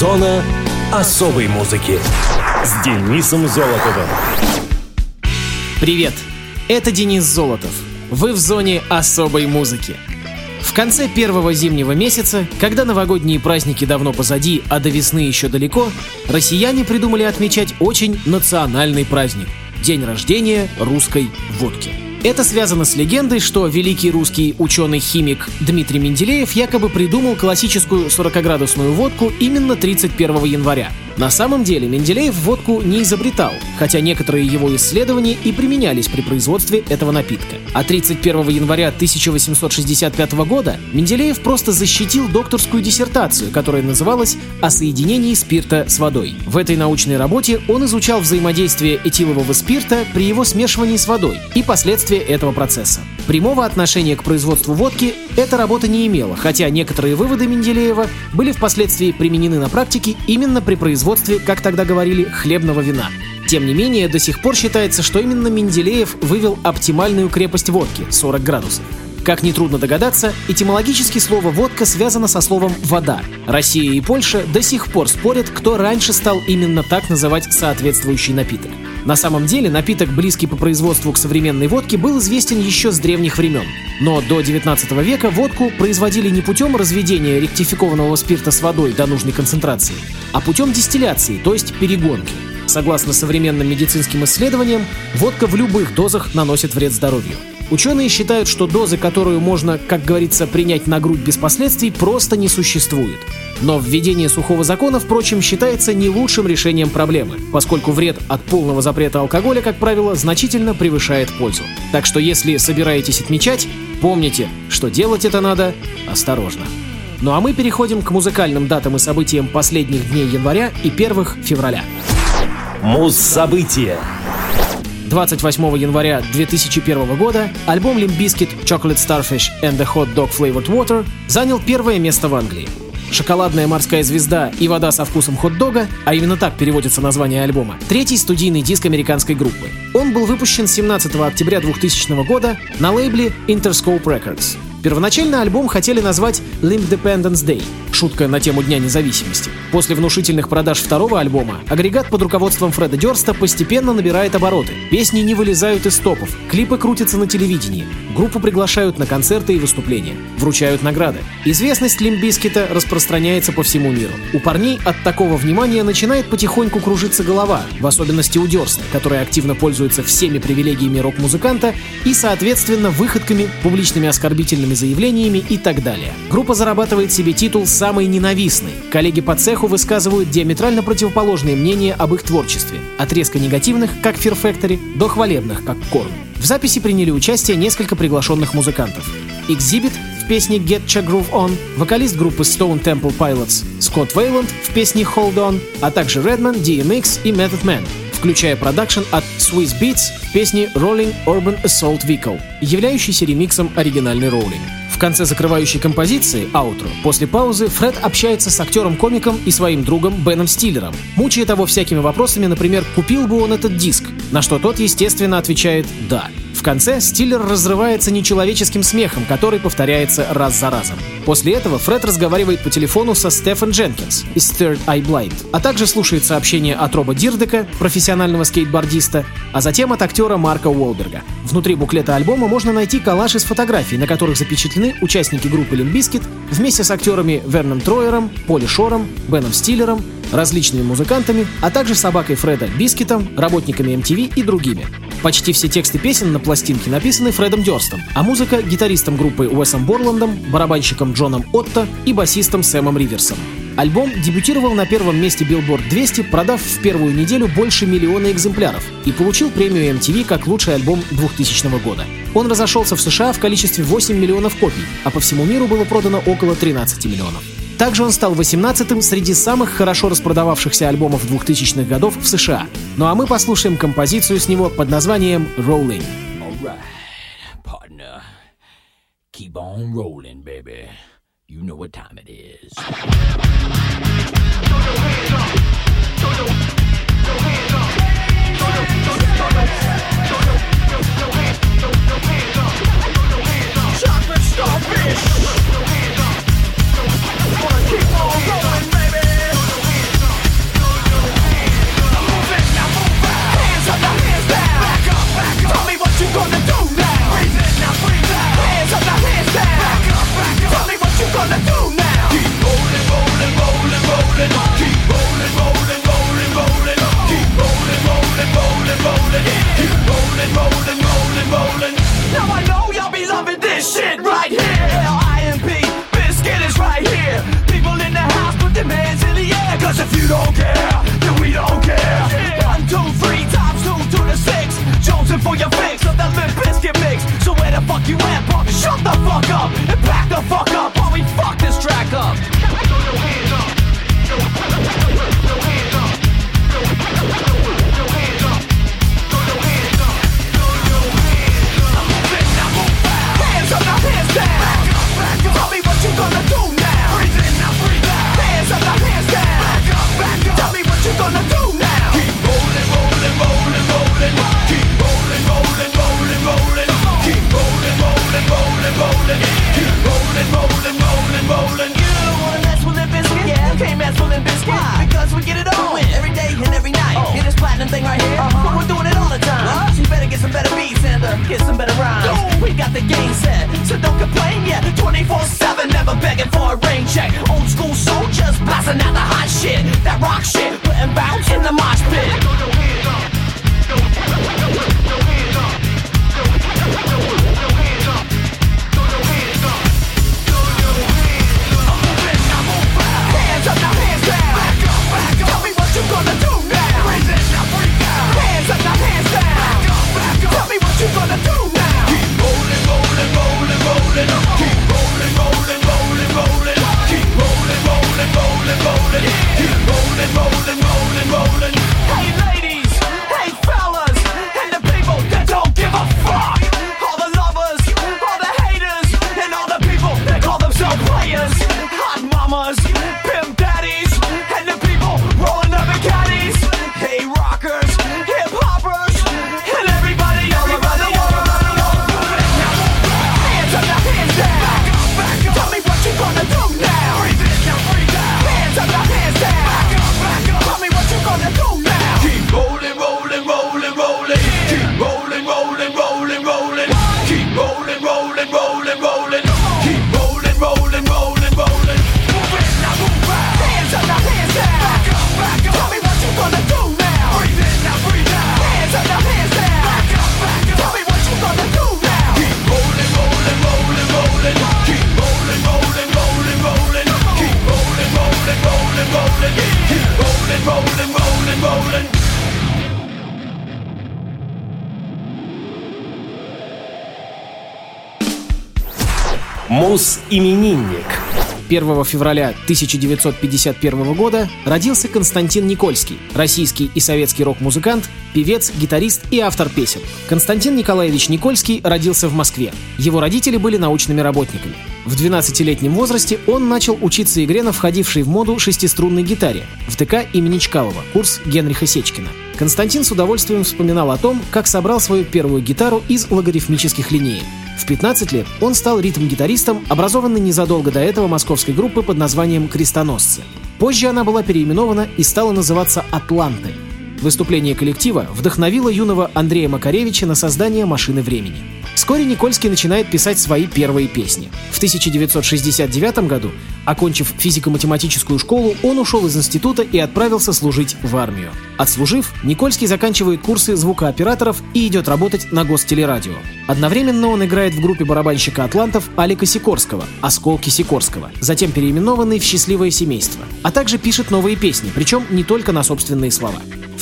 Зона особой музыки с Денисом Золотовым. Привет, это Денис Золотов. Вы в зоне особой музыки. В конце первого зимнего месяца, когда новогодние праздники давно позади, а до весны еще далеко, россияне придумали отмечать очень национальный праздник – день рождения русской водки. Это связано с легендой, что великий русский ученый-химик Дмитрий Менделеев якобы придумал классическую 40-градусную водку именно 31 января. На самом деле Менделеев водку не изобретал, хотя некоторые его исследования и применялись при производстве этого напитка. А 31 января 1865 года Менделеев просто защитил докторскую диссертацию, которая называлась «О соединении спирта с водой». В этой научной работе он изучал взаимодействие этилового спирта при его смешивании с водой и последствия этого процесса. Прямого отношения к производству водки эта работа не имела, хотя некоторые выводы Менделеева были впоследствии применены на практике именно при производстве, как тогда говорили, хлебного вина. Тем не менее, до сих пор считается, что именно Менделеев вывел оптимальную крепость водки – 40 градусов. Как нетрудно догадаться, этимологически слово «водка» связано со словом «вода». Россия и Польша до сих пор спорят, кто раньше стал именно так называть соответствующий напиток. На самом деле напиток, близкий по производству к современной водке, был известен еще с древних времен. Но до 19 века водку производили не путем разведения ректификованного спирта с водой до нужной концентрации, а путем дистилляции, то есть перегонки. Согласно современным медицинским исследованиям, водка в любых дозах наносит вред здоровью. Ученые считают, что дозы, которую можно, как говорится, принять на грудь без последствий, просто не существует. Но введение сухого закона, впрочем, считается не лучшим решением проблемы, поскольку вред от полного запрета алкоголя, как правило, значительно превышает пользу. Так что если собираетесь отмечать, помните, что делать это надо осторожно. Ну а мы переходим к музыкальным датам и событиям последних дней января и первых февраля. Муз-события. 28 января 2001 года альбом Limp Bizkit Chocolate Starfish and the Hot Dog Flavored Water занял первое место в Англии. «Шоколадная морская звезда» и «Вода со вкусом хот-дога», а именно так переводится название альбома, третий студийный диск американской группы. Он был выпущен 17 октября 2000 года на лейбле Interscope Records. Первоначально альбом хотели назвать Limp Dependence Day, шутка на тему Дня независимости. После внушительных продаж второго альбома агрегат под руководством Фреда Дёрста постепенно набирает обороты. Песни не вылезают из топов, клипы крутятся на телевидении, группу приглашают на концерты и выступления, вручают награды. Известность Лимбискита распространяется по всему миру. У парней от такого внимания начинает потихоньку кружиться голова, в особенности у Дёрста, который активно пользуется всеми привилегиями рок-музыканта и, соответственно, выходками, публичными оскорбительными заявлениями и так далее. Группа зарабатывает себе титул «Самый ненавистный». Коллеги по цеху высказывают диаметрально противоположные мнения об их творчестве. От резко негативных, как Fear Factory, до хвалебных, как Korn. В записи приняли участие несколько приглашенных музыкантов. Exhibit в песне Get Cha Groove On, вокалист группы Stone Temple Pilots Скотт Вейланд в песне Hold On, а также Redman, DMX и Method Man, включая продакшн от Swiss Beats в песне Rolling Urban Assault Vehicle, являющийся ремиксом оригинальной Rolling. В конце закрывающей композиции, аутро, после паузы Фред общается с актером-комиком и своим другом Беном Стиллером, мучая того всякими вопросами, например, купил бы он этот диск, на что тот, естественно, отвечает «да». В конце Стиллер разрывается нечеловеческим смехом, который повторяется раз за разом. После этого Фред разговаривает по телефону со Стефан Дженкинс из Third Eye Blind, а также слушает сообщения от Роба Дирдека, профессионального скейтбордиста, а затем от актера Марка Уолберга. Внутри буклета альбома можно найти коллаж из фотографий, на которых запечатлены участники группы Limp Bizkit вместе с актерами Верном Троером, Поли Шором, Беном Стиллером, различными музыкантами, а также собакой Фреда Бискетом, работниками MTV и другими. Почти все тексты песен на пластинке написаны Фредом Дёрстом, а музыка — гитаристом группы Уэсом Борландом, барабанщиком Джоном Отто и басистом Сэмом Риверсом. Альбом дебютировал на первом месте Billboard 200, продав в первую неделю больше миллиона экземпляров и получил премию MTV как лучший альбом 2000 года. Он разошелся в США в количестве 8 миллионов копий, а по всему миру было продано около 13 миллионов. Также он стал 18-м среди самых хорошо распродававшихся альбомов 2000-х годов в США. Ну а мы послушаем композицию с него под названием «Rolling». Keep on rolling, baby. You know what time it is. Chocolate starfish. Keep on going. Мус-именинник. 1 февраля 1951 года родился Константин Никольский, российский и советский рок-музыкант, певец, гитарист и автор песен. Константин Николаевич Никольский родился в Москве. Его родители были научными работниками. В 12-летнем возрасте он начал учиться игре на входившей в моду шестиструнной гитаре в ТК имени Чкалова, курс Генриха Сечкина. Константин с удовольствием вспоминал о том, как собрал свою первую гитару из логарифмических линеек. В 15 лет он стал ритм-гитаристом, образованной незадолго до этого московской группы под названием «Крестоносцы». Позже она была переименована и стала называться «Атланты». Выступление коллектива вдохновило юного Андрея Макаревича на создание «Машины времени». Вскоре Никольский начинает писать свои первые песни. В 1969 году, окончив физико-математическую школу, он ушел из института и отправился служить в армию. Отслужив, Никольский заканчивает курсы звукооператоров и идет работать на гостелерадио. Одновременно он играет в группе барабанщика атлантов Алика Сикорского «Осколки Сикорского», затем переименованный в «Счастливое семейство», а также пишет новые песни, причем не только на собственные слова.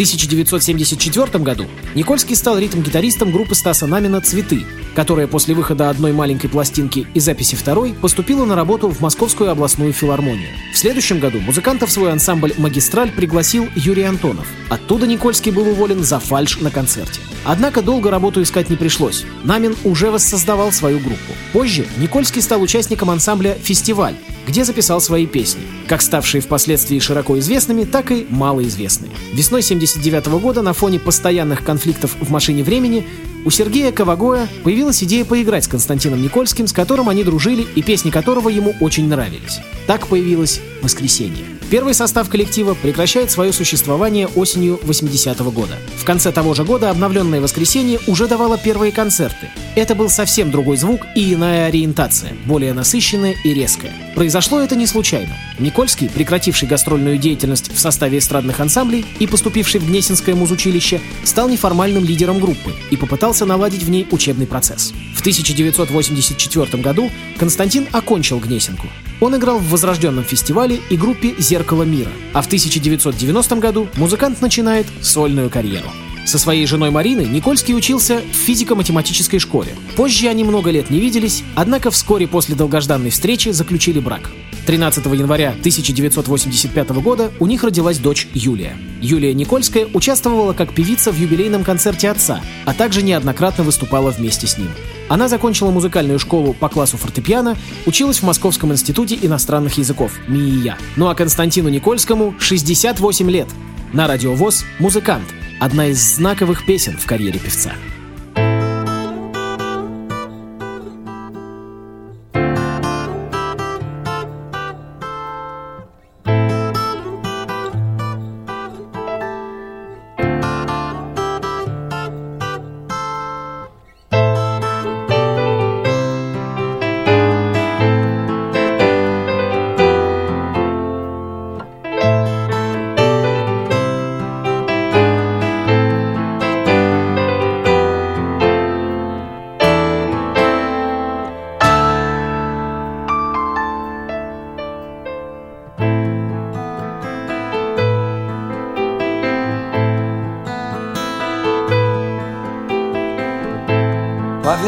В 1974 году Никольский стал ритм-гитаристом группы Стаса Намина «Цветы», которая после выхода одной маленькой пластинки и записи второй поступила на работу в Московскую областную филармонию. В следующем году музыкантов в свой ансамбль «Магистраль» пригласил Юрий Антонов. Оттуда Никольский был уволен за фальш на концерте. Однако долго работу искать не пришлось. Намин уже воссоздавал свою группу. Позже Никольский стал участником ансамбля «Фестиваль», где записал свои песни, как ставшие впоследствии широко известными, так и малоизвестные. Весной 79 года на фоне постоянных конфликтов в «Машине времени» у Сергея Ковагоя появилась идея поиграть с Константином Никольским, с которым они дружили и песни которого ему очень нравились. Так появилось «Воскресенье». Первый состав коллектива прекращает свое существование осенью 80-го года. В конце того же года обновленное «Воскресенье» уже давало первые концерты. Это был совсем другой звук и иная ориентация, более насыщенная и резкая. Произошло это не случайно. Никольский, прекративший гастрольную деятельность в составе эстрадных ансамблей и поступивший в Гнесинское музучилище, стал неформальным лидером группы и попытался наладить в ней учебный процесс. В 1984 году Константин окончил Гнесинку. Он играл в возрожденном фестивале и группе «Зеркало мира», а в 1990 году музыкант начинает сольную карьеру. Со своей женой Мариной Никольский учился в физико-математической школе. Позже они много лет не виделись, однако вскоре после долгожданной встречи заключили брак. 13 января 1985 года у них родилась дочь Юлия. Юлия Никольская участвовала как певица в юбилейном концерте отца, а также неоднократно выступала вместе с ним. Она закончила музыкальную школу по классу фортепиано, училась в Московском институте иностранных языков МИИЯ. Ну а Константину Никольскому 68 лет. На радиовоз «Музыкант» — одна из знаковых песен в карьере певца.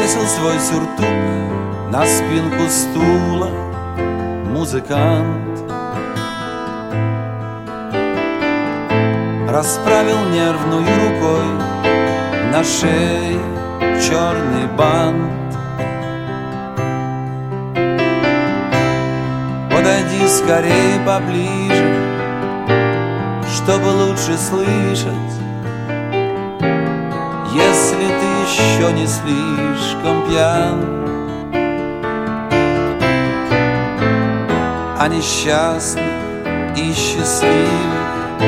Повесил свой сюртук на спинку стула музыкант. Расправил нервную рукой на шее черный бант. Подойди скорее поближе, чтобы лучше слышать еще не слишком пьян. О несчастных и счастливых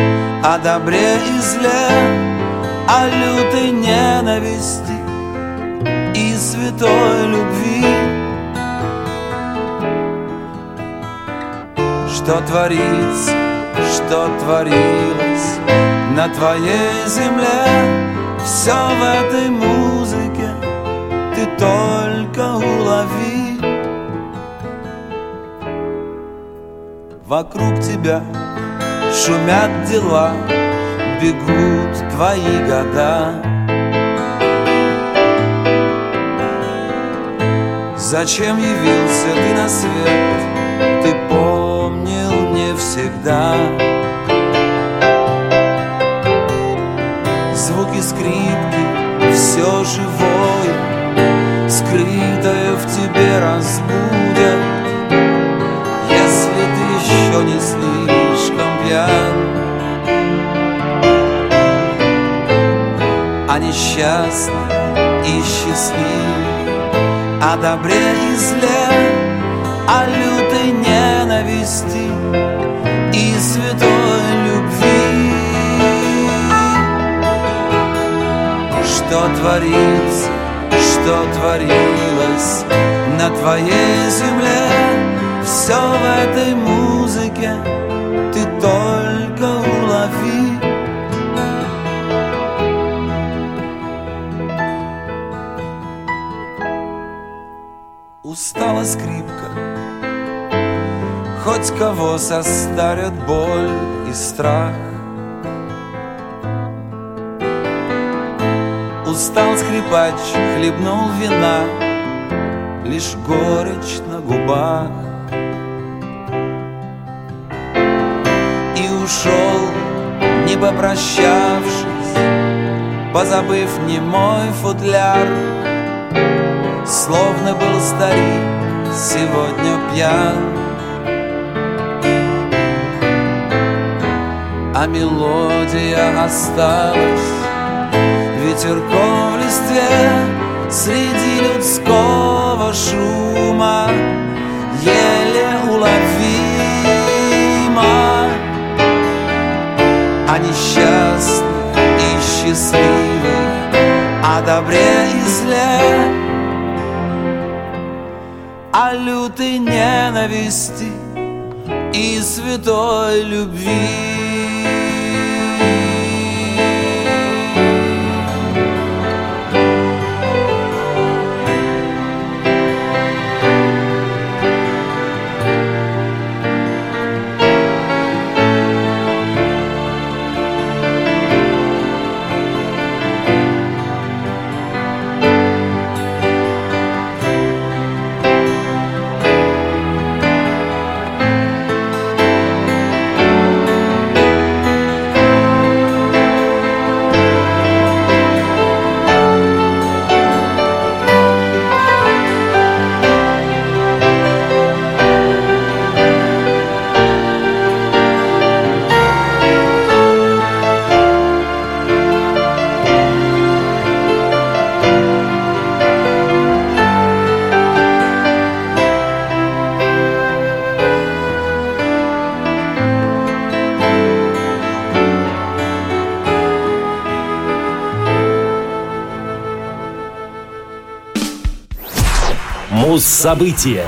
О добре и зле О лютой ненависти И святой любви. Что творится, что творилось На твоей земле Все в этой музыке Ты только улови Вокруг тебя шумят дела, бегут твои года. Зачем явился ты на свет? Ты помнил не всегда. Звуки скрипки, все живое, О несчастных и счастливых О добре и зле О лютой ненависти И святой любви? Что творится, что творилось на твоей земле все в этой музыке ты только улови Устала скрипка. Хоть кого состарят боль и страх. Устал скрипач, хлебнул вина Лишь горечь на губах. Ушел, не попрощавшись, позабыв не мой футляр. Словно был старик, сегодня пьян. А мелодия осталась ветерком в листве Среди людского шума еле уловить о несчастных и счастливых, о добре и зле, лютой ненависти и святой любви. События.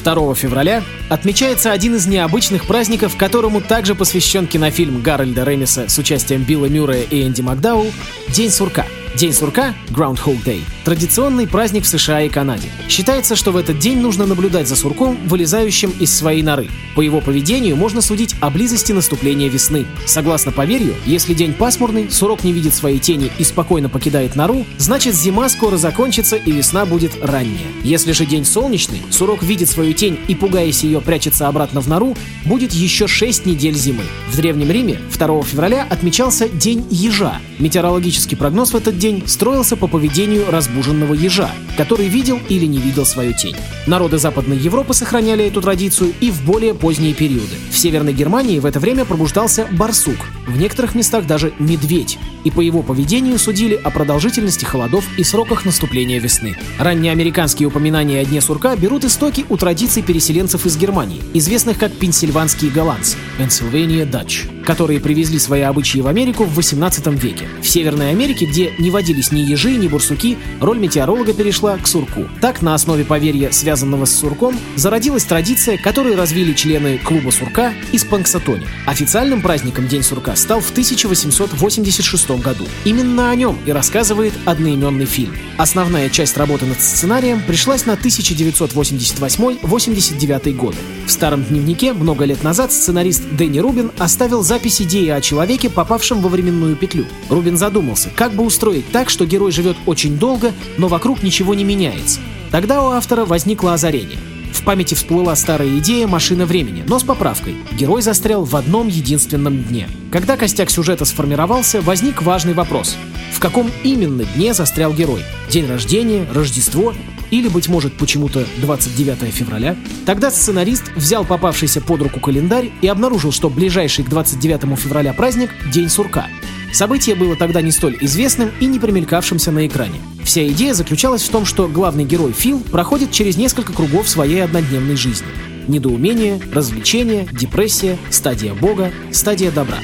2 февраля отмечается один из необычных праздников, которому также посвящен кинофильм Гарольда Ремиса с участием Билла Мюррея и Энди Макдау «День сурка». День сурка, Groundhog Day, традиционный праздник в США и Канаде. Считается, что в этот день нужно наблюдать за сурком, вылезающим из своей норы. По его поведению можно судить о близости наступления весны. Согласно поверью, если день пасмурный, сурок не видит своей тени и спокойно покидает нору, значит зима скоро закончится и весна будет ранняя. Если же день солнечный, сурок видит свою тень и, пугаясь ее, прячется обратно в нору, будет еще 6 недель зимы. В Древнем Риме 2 февраля отмечался День ежа. Метеорологический прогноз в этот день строился по поведению разбуженного ежа, который видел или не видел свою тень. Народы Западной Европы сохраняли эту традицию и в более поздние периоды. В Северной Германии в это время пробуждался барсук, в некоторых местах даже медведь, и по его поведению судили о продолжительности холодов и сроках наступления весны. Ранние американские упоминания о Дне сурка берут истоки у традиций переселенцев из Германии, известных как пенсильванские голландцы – Pennsylvania Dutch, которые привезли свои обычаи в Америку в 18 веке. В Северной Америке, где не водились ни ежи, ни бурсуки, роль метеоролога перешла к сурку. Так, на основе поверья, связанного с сурком, зародилась традиция, которую развили члены клуба сурка из Панксатони. Официальным праздником День сурка стал в 1886 году. Именно о нем и рассказывает одноименный фильм. Основная часть работы над сценарием пришлась на 1988-89 годы. В старом дневнике много лет назад сценарист Дэнни Рубин оставил запись идеи о человеке, попавшем во временную петлю. Рубин задумался, как бы устроить так, что герой живет очень долго, но вокруг ничего не меняется. Тогда у автора возникло озарение. В памяти всплыла старая идея «Машина времени», но с поправкой. Герой застрял в одном единственном дне. Когда костяк сюжета сформировался, возник важный вопрос. В каком именно дне застрял герой? День рождения, Рождество или, быть может, почему-то 29 февраля. Тогда сценарист взял попавшийся под руку календарь и обнаружил, что ближайший к 29 февраля праздник – День сурка. Событие было тогда не столь известным и не примелькавшимся на экране. Вся идея заключалась в том, что главный герой Фил проходит через несколько кругов своей однодневной жизни. Недоумение, развлечение, депрессия, стадия бога, стадия добра.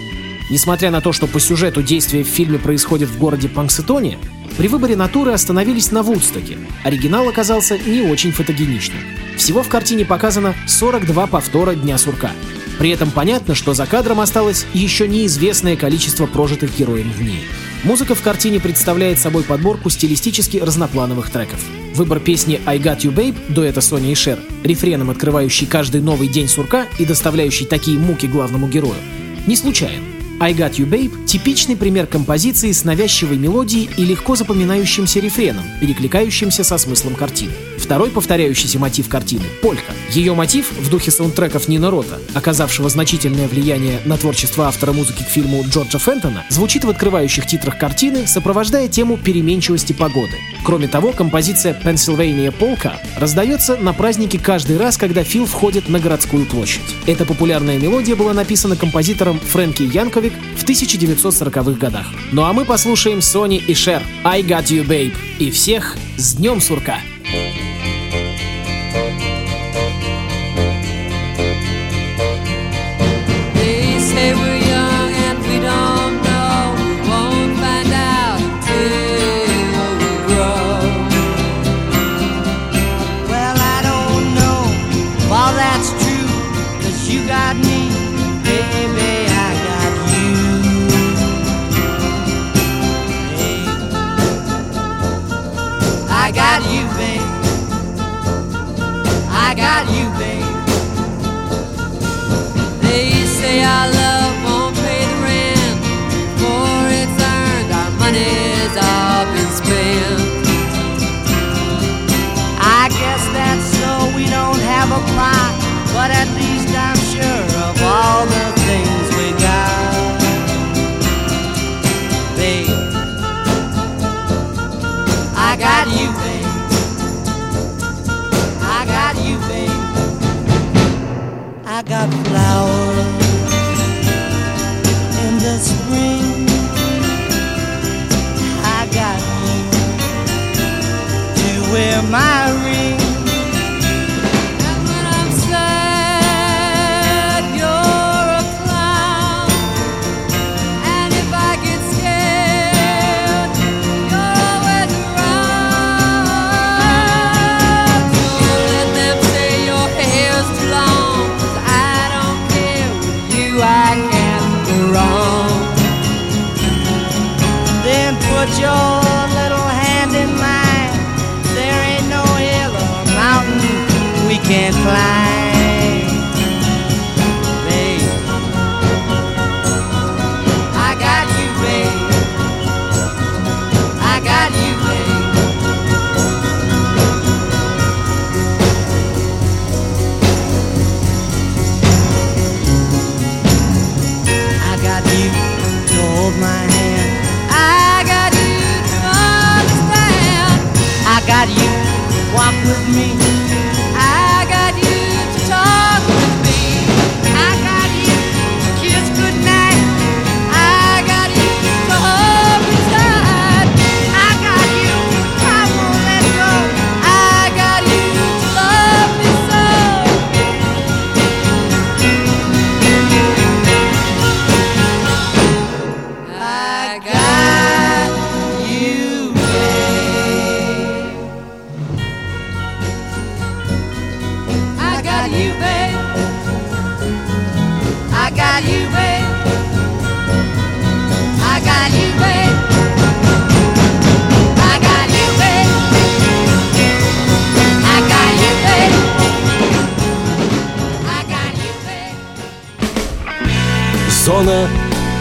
Несмотря на то, что по сюжету действия в фильме происходит в городе Панксетоне, при выборе натуры остановились на Вудстоке. Оригинал оказался не очень фотогеничным. Всего в картине показано 42 повтора Дня сурка. При этом понятно, что за кадром осталось еще неизвестное количество прожитых героем дней. Музыка в картине представляет собой подборку стилистически разноплановых треков. Выбор песни «I Got You Babe» дуэта Сони и Шер, рефреном открывающий каждый новый день сурка и доставляющий такие муки главному герою, не случайен. I Got You Babe — типичный пример композиции с навязчивой мелодией и легко запоминающимся рефреном, перекликающимся со смыслом картины. Второй повторяющийся мотив картины — полька. Ее мотив в духе саундтреков Нина Рота, оказавшего значительное влияние на творчество автора музыки к фильму Джорджа Фентона, звучит в открывающих титрах картины, сопровождая тему переменчивости погоды. Кроме того, композиция Pennsylvania Polka раздается на празднике каждый раз, когда Фил входит на городскую площадь. Эта популярная мелодия была написана композитором Фрэнки Янковик в 1940-х годах. Ну а мы послушаем Сони и Шер «I Got You Babe» и всех с Днем Сурка! I got you, babe. I got you, babe. They say our love won't pay the rent before it's earned. Our money's all been spent. I guess that's so we don't have a plot, but at least my I got.